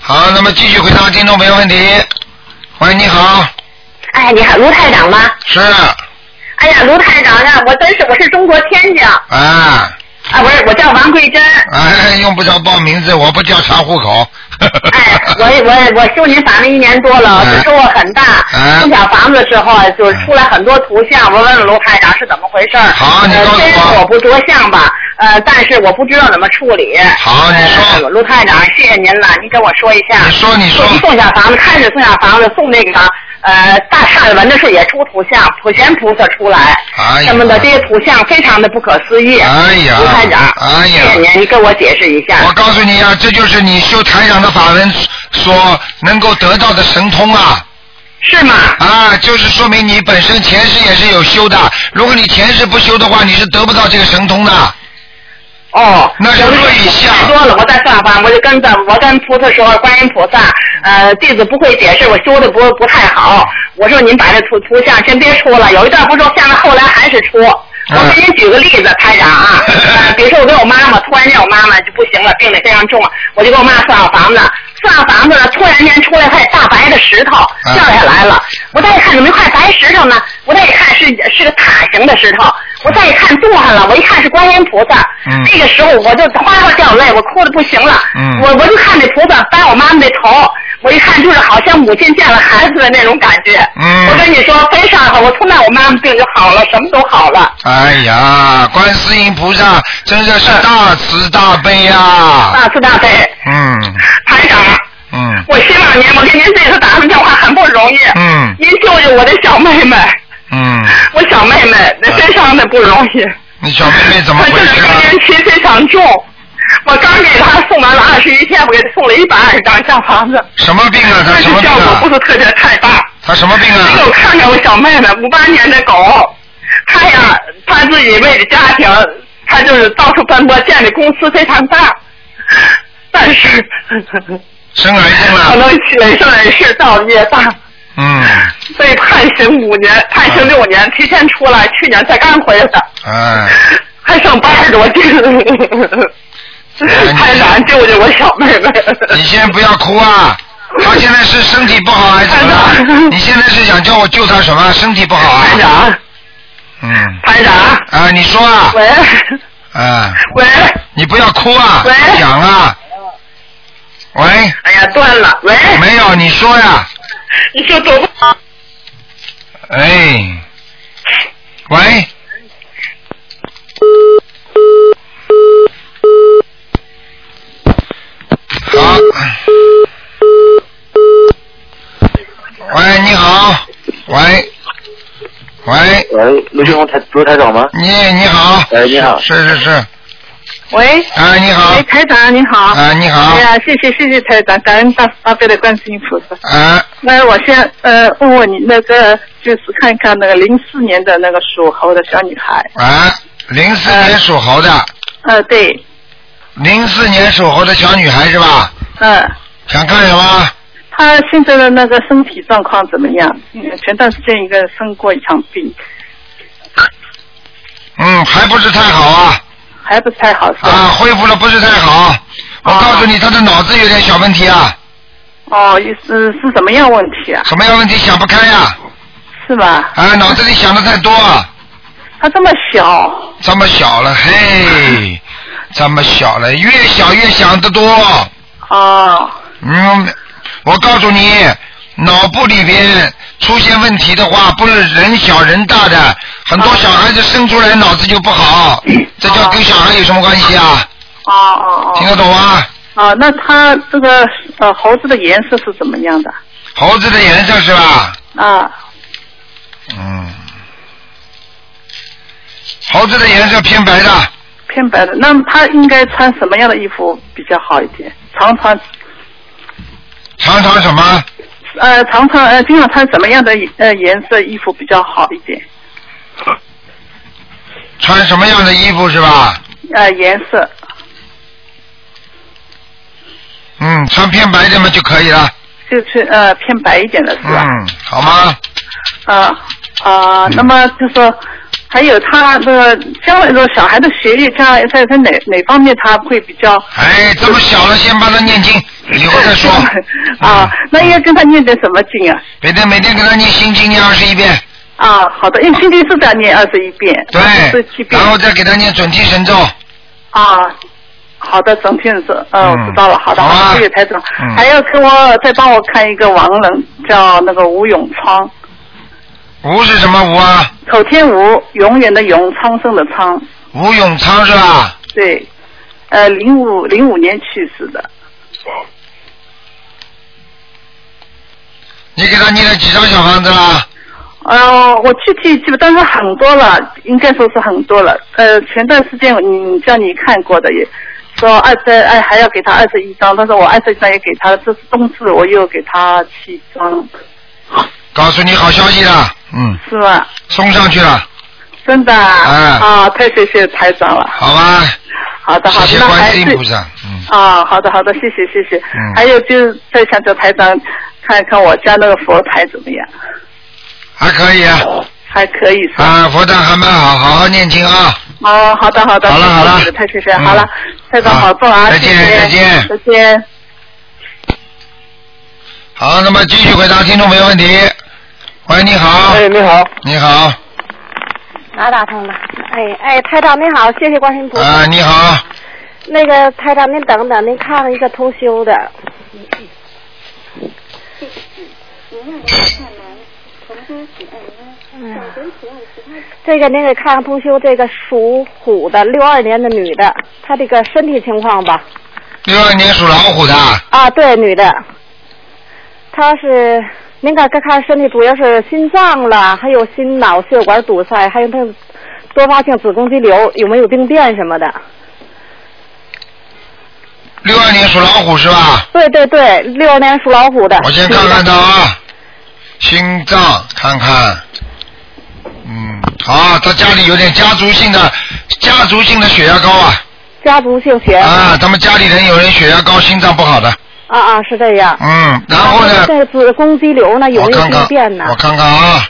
好，那么继续回答听众朋友问题。喂，你好，哎，你好，卢台长吗？是，哎呀，卢台长呀，我真是我是中国天津啊，啊，不是，我叫王桂珍。哎，用不着报名字，我不叫查户口。哎，我我我修您法门一年多了，收获很大。哎送小房子的时候啊，就是出来很多图像，我问问卢台长是怎么回事儿。好你呃告诉我虽然我不着相吧，呃，但是我不知道怎么处理。好你说呃卢台长，谢谢您了，您跟我说一下。你说你说送送小房子，开始送小房子，送那个呃大善文的是也出图像，普贤菩萨出来，什么的这些图像非常的不可思议。哎呀卢台长，哎呀谢谢您，你跟我解释一下。我告诉你啊，这就是你修台长的法门所能够得到的神通啊！是吗？啊，就是说明你本身前世也是有修的。如果你前世不修的话，你是得不到这个神通的。哦，那是我瑞相太多了，我在上方，我就跟着我跟菩萨说，观音菩萨，呃，弟子不会解释，我修的不不太好。我说您把这图图像先别出了，有一段不说，现在后来还是出。我给您举个例子，台长啊，呃，比如说我跟我妈妈，突然间我妈妈就不行了，病得非常重，我就给我妈算好房子，算好房子了，突然间出来块大白的石头掉下来了，我再一看怎么一块白石头呢？我再一看是是个塔形的石头，我再一看动上了，我一看是观音菩萨，嗯。这个时候我就哗哗掉泪，我哭的不行了，嗯。我我就看这菩萨掰我妈妈的头，我一看就是好像母亲见了孩子的那种感觉，嗯。我跟你说非常好，我从那我妈妈病就好了，什么都好了。哎呀，观世音菩萨真的是大慈大悲呀、大慈大悲，嗯。台长，嗯我希望您，我给您这次打通电话很不容易，嗯。您救救我的小妹妹，嗯，我小妹妹那非常的不容易，你小妹妹怎么回事啊？更年期非常重，我刚给她送完了二十一天，我给她送了一百二十张小房子，什么病啊？她是什么病啊效果不？是特别太大。她什么病啊你给我啊？看看我小妹妹，五八年的狗，她呀，她自己为了家庭，她就是到处奔波，建的公司非常大，但是生癌症了可了？能累生累世造孽大，嗯，被判刑五年，判刑六年，提前出来，去年才刚回来，哎，还剩八十多斤，太难救救我小妹妹。你先不要哭啊！她现在是身体不好还是怎么？你现在是想叫我救她什么？身体不好啊？台长，嗯，台长，啊，你说啊，喂啊，喂，你不要哭啊喂，讲啊，喂，哎呀断了，喂，没有，你说呀，你说多不好？哎，喂，好，喂，你好，喂，喂，喂，卢俊宏台卢台长吗？你你好，哎，你好，是是是，喂，啊，你好喂，，台长你好。啊，你好哎，呀，谢谢谢谢台长，感恩大大悲的观世音菩萨。啊，那我先呃问问你那个，就是看看那个零四年的那个属猴的小女孩。啊，零四年属猴的，呃，对，零四年属猴的小女孩是吧？嗯、想看什么？她现在的那个身体状况怎么样？嗯，前段时间一个生过一场病，嗯，还不是太好啊，还不是太好是吧？啊，恢复的不是太好。我告诉你，他的脑子有点小问题啊，哦，是是什么样问题啊？什么样问题想不开呀、是吧？啊？脑子里想的太多，啊。他这么小，这么小了，嘿，这么小了，越小越想得多。哦，嗯，我告诉你，脑部里边出现问题的话，不是人小人大的，很多小孩子生出来脑子就不好，这叫跟小孩有什么关系啊？哦哦哦，听得懂吗？啊，那他这个呃猴子的颜色是怎么样的？猴子的颜色是吧？啊，嗯，猴子的颜色偏白的，偏白的。那么她应该穿什么样的衣服比较好一点？常穿常常什么？呃，常常呃，经常穿什么样的呃颜色衣服比较好一点？穿什么样的衣服是吧？呃，颜色嗯，穿偏白的嘛就可以了。就是呃偏白一点的是吧？嗯，好吗？啊啊，那么就说还有他的将来的小孩的学业，将来在在哪哪方面他会比较？哎，这么小了，先帮他念经，以后再说。啊，那应该跟他念点什么经啊？每天每天给他念心经念二十一遍，啊，好的，因为心经是在念二十一遍，对，然后再给他念准提神咒。啊，好的，整天是，呃，我知道了，好的，好的，谢谢台长。嗯还要给我再帮我看一个亡人，叫那个吴永昌，吴是什么吴啊？口天吴，永远的永，昌盛的昌，吴永昌是吧？对，呃，零五零五年去世的，你给他念了几张小房子啦？呃，我具体记不，但是很多了，应该说是很多了。呃，前段时间你叫你看过的也。说二十哎还要给他二十一张，但是我二十一张也给他了，这是冬至我又给他七张，告诉你好消息了，嗯，是吧？送上去了，真的啊，哎啊太谢谢台长了。好吧？好的好的，谢谢观那还是世音菩萨，嗯，啊，好的好的，谢谢谢谢。嗯还有就是再想叫台长看一看我家那个佛台怎么样，还可以啊，还可以是吧？啊，佛台还蛮好，好好念经啊。哦，好的好的，好了好了太谢谢，嗯好了，台长保重啊，再见再见再见。好，那么继续回答听众没问题。喂，你好。哎，你好。你好，哪打通了？哎哎，台长您好，谢谢观世音菩萨。啊，你好，那个台长您等等，您看了一个通修的。嗯，这个您给看看同修，这个属虎的，六二年的女的，她这个身体情况吧？六二年属老虎的，啊，对，女的，她是您看看看身体主要是心脏了，还有心脑血管堵塞，还有那个多发性子宫肌瘤，有没有病变什么的？六二年属老虎是吧？对对对，六二年属老虎的。我先看看他啊，心脏看看，嗯，好，他家里有点家族性的家族性的血压高啊，家族性血压啊，他们家里人有人血压高，心脏不好的，啊啊，是这样。嗯，然后呢，这个子宫肌瘤呢有没有病变呢？我看看啊，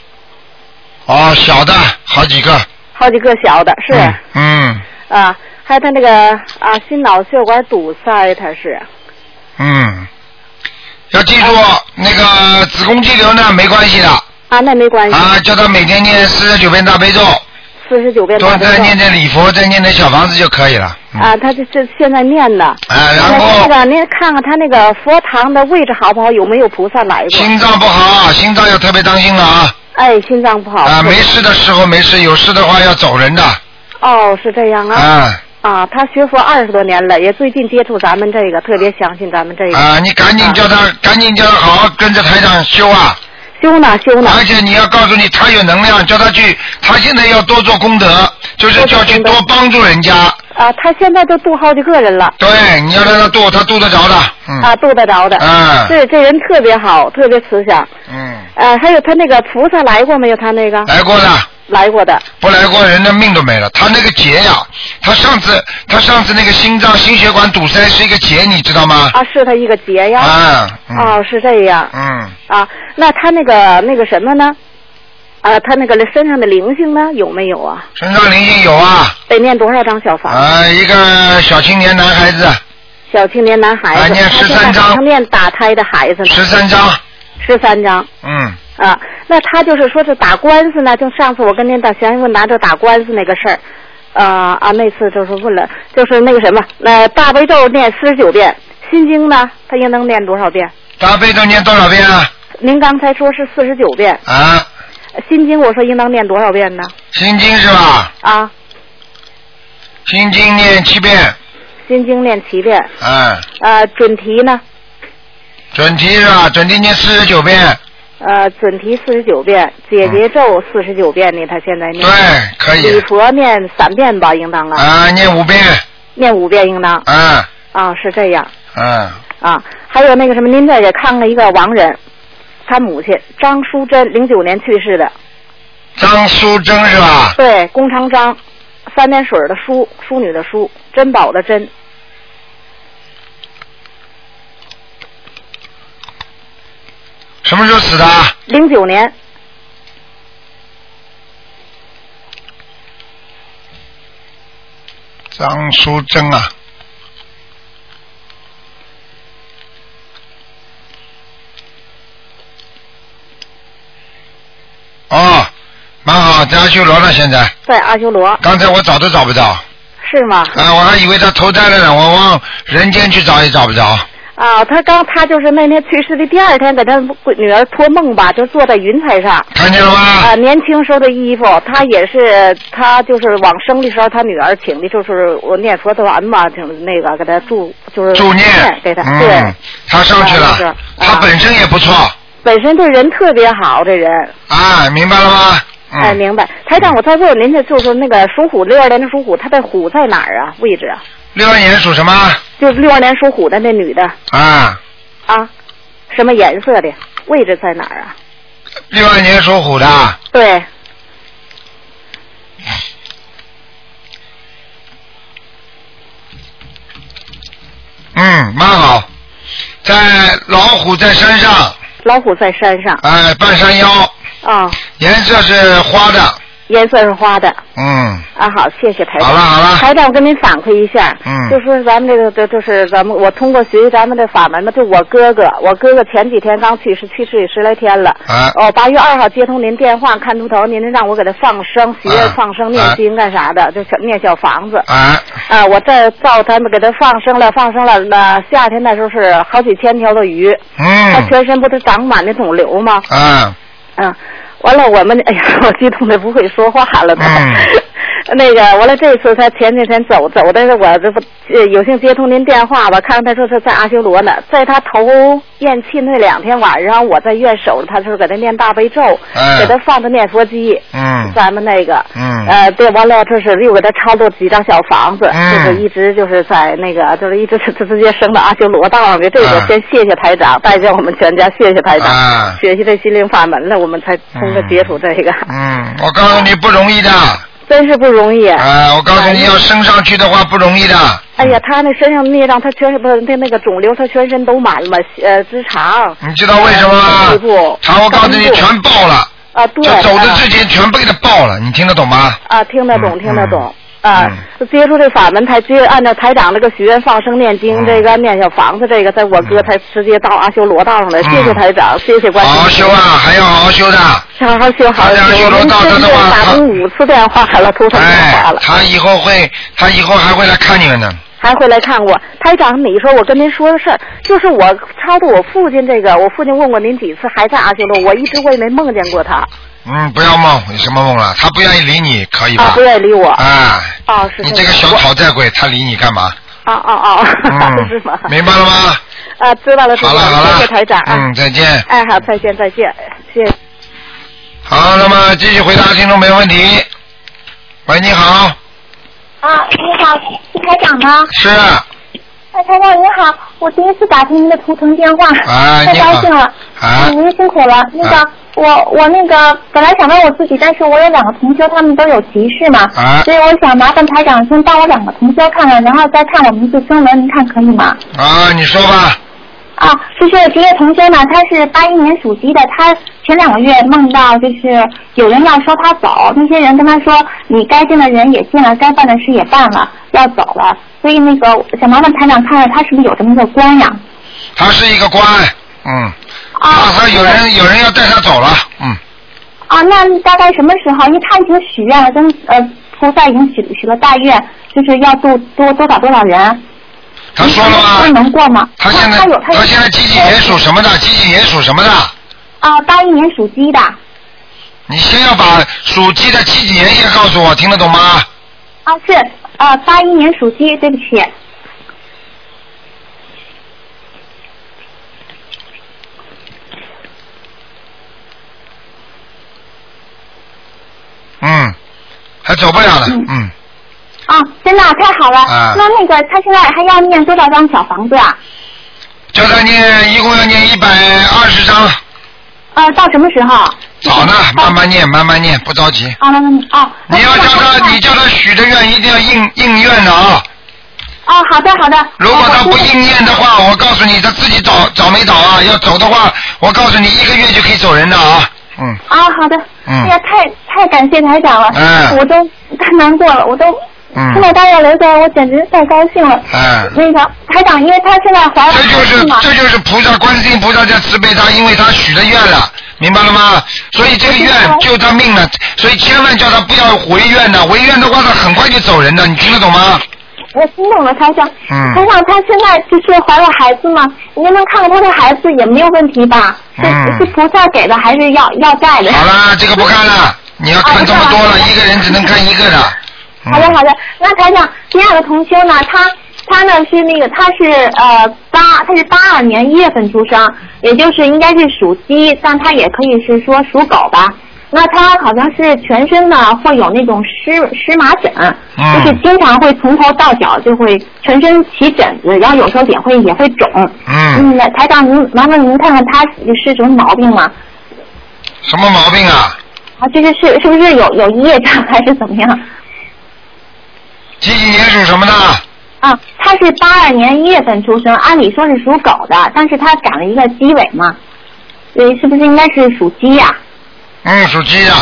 哦，小的好几个，好几个小的是、嗯啊，还有他那个啊心脑血管堵塞，他是嗯，要记住那个子宫肌瘤呢没关系的啊，那没关系。啊，叫他每天念四十九遍大悲咒，四十九遍多大悲咒再念点礼佛，再念点小房子就可以了。啊，他这这现在念的。啊，然后那个您看看他那个佛堂的位置好不好？有没有菩萨来过？心脏不好，心脏要特别当心了啊！哎，心脏不好。啊，没事的时候没事，有事的话要走人的。哦，是这样啊。啊啊，他学佛二十多年了，也最近接触咱们这个，特别相信咱们这个。啊，你赶紧叫他，赶紧叫他好好跟着台长修啊！修呢修呢。而且你要告诉你，他有能量，叫他去，他现在要多做功德，就是叫去多帮助人家。啊，他现在都度好几个人了。对，你要让他度，他度得着的。嗯。啊，度得着的。嗯对，这人特别好，特别慈祥。嗯。呃，还有他那个菩萨来过没有？他那个。来过的。来过的。不来过人的命都没了。他那个结呀，他上次他上次那个心脏心血管堵塞是一个结，你知道吗？啊，是他一个结呀。啊。嗯哦，是这样。嗯，啊，那他那个那个什么呢？啊，他那个身上的灵性呢有没有啊？身上灵性有啊。得念多少张小房？啊，一个小青年男孩子，小青年男孩子。啊念十三张还念打胎的孩子。十三张。十三张。嗯，啊，那他就是说是打官司呢，就上次我跟您打详细问答这打官司那个事儿，呃啊，那次就是问了，就是那个什么，那、大悲咒念四十九遍，心经呢，他应当念多少遍？大悲咒念多少遍啊？您刚才说是四十九遍，啊，心经我说应当念多少遍呢？心经是吧？啊，心经念七遍，心经念七遍，啊，呃，准提呢，准提是吧？准提念四十九遍，呃，准提四十九遍，解结咒四十九遍呢，他现在念。对，可以礼佛念三遍吧，应当啊。啊，念五遍，念五遍应当。啊，啊，是这样。嗯，啊，还有那个什么，您再给看看一个亡人，他母亲张淑珍，零九年去世的。张淑珍是吧？对，弓长张，三点水的淑，淑女的淑，珍宝的珍。什么时候死的？零九年。张淑珍啊。哦，蛮好，在阿修罗呢，现在。在阿修罗。刚才我找都找不着。是吗？啊，我还以为他投胎了呢，我往人间去找也找不着。啊，他刚他就是那天去世的第二天，给他女儿托梦吧，就坐在云彩上。看见了吗？啊，年轻时候的衣服，他也是他就是往生的时候，他女儿请的就是我念佛的完嘛，请那个给他祝就是祝念给他，嗯对，他上去了，他本身也不错。本身对人特别好，这人。啊，明白了吗？嗯哎，明白。台长，我再问问您，这就是那个属虎六二年的属虎，他的虎在哪儿啊？位置啊？六二年属什么？就是六二年属虎的那女的。啊，啊，什么颜色的？位置在哪儿啊？六二年属虎的。对，嗯，蛮好，在老虎在山上，老虎在山上。哎，半山腰，啊，颜色是花的，颜色是花的。嗯，啊，好，谢谢台长。好了好了台长，我跟您反馈一下，嗯就说咱们这个，就就是咱们，我通过学习咱们的法门嘛，就我哥哥，我哥哥前几天刚去世，去世也十来天了。啊哦，八月二号接通您电话，看图头，您让我给他放生，学啊放生念经干啥的，就小念小房子。啊，啊，我这照他们给他放生了，放生了，那夏天那时候是好几千条的鱼，嗯他嗯，全身不都长满那肿瘤吗？啊，嗯，完了，我们哎呀，我激动的不会说话了都。那个，完了，这次他前几天走走的，我这不呃有幸接通您电话吧？看看他说是在阿修罗呢，在他头咽气那两天晚上，我在院守着他，就是给他念大悲咒，哎给他放着念佛机。嗯咱们那个，嗯呃，对，完了，这是又给他抄了几张小房子，嗯就是一直就是在那个，就是一直 直直接升到阿修罗道上的。这个啊先谢谢台长，带着我们全家谢谢台长，啊学习这心灵法门了，我们才通过接触这个，嗯，我告诉你不容易的，真是不容易。啊，我告诉你要升上去的话不容易的，哎呀，他那身上孽障，他全身不是他那个肿瘤，他全身都满了嘛，呃，直肠。你知道为什么吗肺部？他我告诉你全爆了，啊，对。就走的啊之前全被他爆了，你听得懂吗？啊，听得懂，嗯听得懂。嗯啊，接触这法门，才接按照台长那个许愿放生念经，嗯这个念小房子，这个在我哥才直接到阿修罗道上来。谢谢台长，谢谢关心。好好修啊，还要好好修的。好好修，好打通五次电话了，头疼电话哎了，，他以后会，他以后还会来看你们的。还会来看我。台长，你说我跟您说个事儿，就是我超度我父亲这个，我父亲问过您几次，还在阿修罗，我一直我也没梦见过他嗯，不要梦，有什么梦了？他不愿意理你，可以吧？啊，不愿意理我。哎，哦，是你这个小我讨债鬼，他理你干嘛？啊啊啊！嗯 是吗？明白了吗？啊，知道了，知道好了好了，谢谢台长。啊嗯，再见。哎，好，再见，再见，谢谢。好，那么继续回答听众没问题。喂，你好，啊，你好，是台长吗？是，哎，台长您好，我第一次打听您的图腾电话，太高兴了，啊嗯您辛苦了。那个，啊我我那个本来想问我自己，但是我有两个同修，他们都有急事嘛，啊所以我想麻烦台长先帮我两个同修看看，然后再看我们一次声纹，您看可以吗？啊，你说吧，啊，就是职业同学呢，他是八一年属鸡的，他前两个月梦到就是有人要收他走，那些人跟他说，你该见的人也见了，该办的事也办了，要走了，所以那个想麻烦台长看看他是不是有这么一个官呀？他是一个官，嗯，啊，他他有人有人要带他走了，嗯，啊，那大概什么时候？因为他已经许愿了，跟呃菩萨已经许许了大愿，就是要度多多少多少人。他说了吗他吗？能过吗？他现在他有他有他现在几几年属什么的？几几年属什么的？啊，八一年属鸡的。你先要把属鸡的几几年先告诉我，听得懂吗？啊，是啊，八一年属鸡，对不起。嗯，还走不了了，嗯，啊，真的啊太好了。啊那那个他现在还要念多少张小房子啊？叫他念，一共要念一百二十张，呃，到什么时候？早呢，慢慢念，慢慢念，不着急。啊，慢慢念啊。你要叫他，你叫他许的愿一定要应应愿的啊。哦，好的好的。如果他不应验的话，我告诉你，他自己找找没找啊？要走的话，我告诉你，一个月就可以走人的啊。嗯。啊，好的。嗯哎呀，太太感谢台长了，嗯我都太难过了，我都嗯听到大家来，我简直太高兴了。哎那个台长，因为他现在怀了这就是这就是菩萨观世音菩萨在慈悲他，因为他许了愿了，明白了吗？所以这个愿救他命了，所以千万叫他不要违愿的，违愿的话他很快就走人的，你听得懂吗？我听懂了，台长。嗯台长，他现在就是怀了孩子嘛，您能看看他的孩子也没有问题吧？是、嗯是菩萨给的还是要要债的？好了，这个不看了，你要看这么多了，一个人只能看一个的。好的好的，那台长，第二个同修呢，他他呢是那个他是呃八他是八二年一月份出生，也就是应该是属鸡，但他也可以是说属狗吧。那他好像是全身呢会有那种湿湿麻疹，嗯就是经常会从头到脚就会全身起疹子，然后有时候脸会也会肿。嗯，嗯，台长您麻烦您看看他是什么毛病吗？什么毛病啊？啊，这是是是不是有有业障还是怎么样？几几年属什么的？啊，他是八二年一月份出生，按理说是属狗的，但是他长了一个鸡尾嘛，所以是不是应该是属鸡呀、嗯，属鸡的。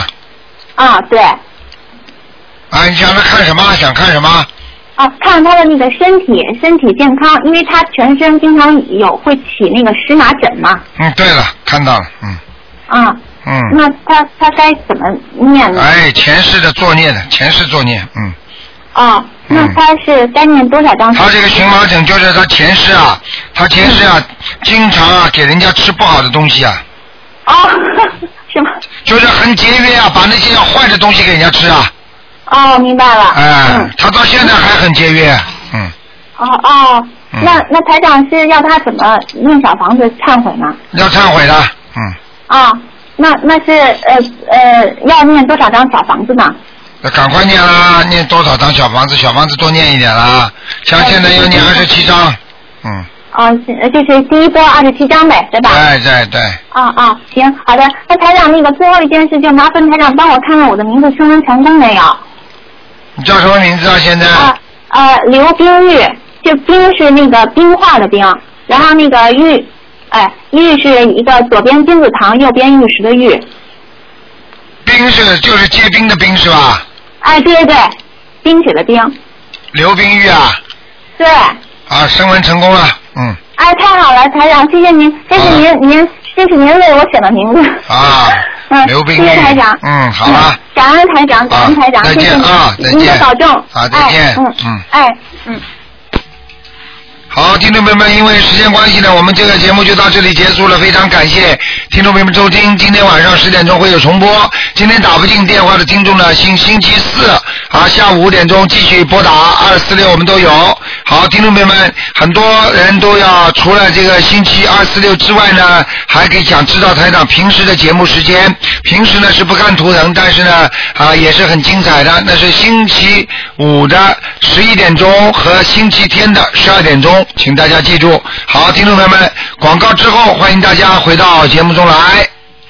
啊？对，啊，你想他看什么？想看什么？啊，看他的那个身体身体健康，因为他全身经常有会起那个湿麻疹嘛，嗯，对了，看到了，嗯啊，嗯。那他他该怎么念呢？哎，前世的作孽的，前世作孽，嗯。啊，那他是该念多少张？他这个荨麻疹就是他前世啊，他前世啊，经常啊给人家吃不好的东西啊，哦，是吗？就是很节约啊，把那些坏的东西给人家吃啊，哦，明白了。哎，他到现在还很节约，嗯，哦哦，嗯那那台长是要他怎么念小房子忏悔呢？要忏悔的，嗯，啊，那那是呃呃要念多少张小房子呢？那赶快念啦，念多少张小房子？小房子多念一点啦，像现在要念二十七张，嗯，啊，就是第一波二十七张呗，对吧？对对对，啊啊，行，好的。那台长，那个最后一件事，就麻烦台长帮我看看我的名字升温成功没有？你叫什么名字啊？现在？呃，刘冰玉，就冰是那个冰化的冰，然后那个玉，哎，玉是一个左边金字旁，右边玉石的玉。冰是就是结冰的冰是吧？哎，对对对，冰雪的冰。刘冰玉啊，对，啊，升温成功了，嗯，哎，太好了，台长，谢谢您，谢谢您您谢谢您为我选的名字。啊，嗯，刘冰，谢谢台长。嗯，好了，感恩台长，感恩台长，再谢谢您再您见，多保重。好，再见，哎嗯嗯。哎，嗯。好，听众朋友们，因为时间关系呢，我们这个节目就到这里结束了。非常感谢听众朋友们收听，今天晚上十点钟会有重播。今天打不进电话的听众呢，星星期四啊下午五点钟继续拨打二四六，我们都有。好，听众朋友们，很多人都要除了这个星期二四六之外呢，还可以想知道台长平时的节目时间。平时呢是不看图腾，但是呢啊也是很精彩的。那是星期五的十一点钟和星期天的十二点钟请大家记住。好，听众朋友们，广告之后欢迎大家回到节目中来。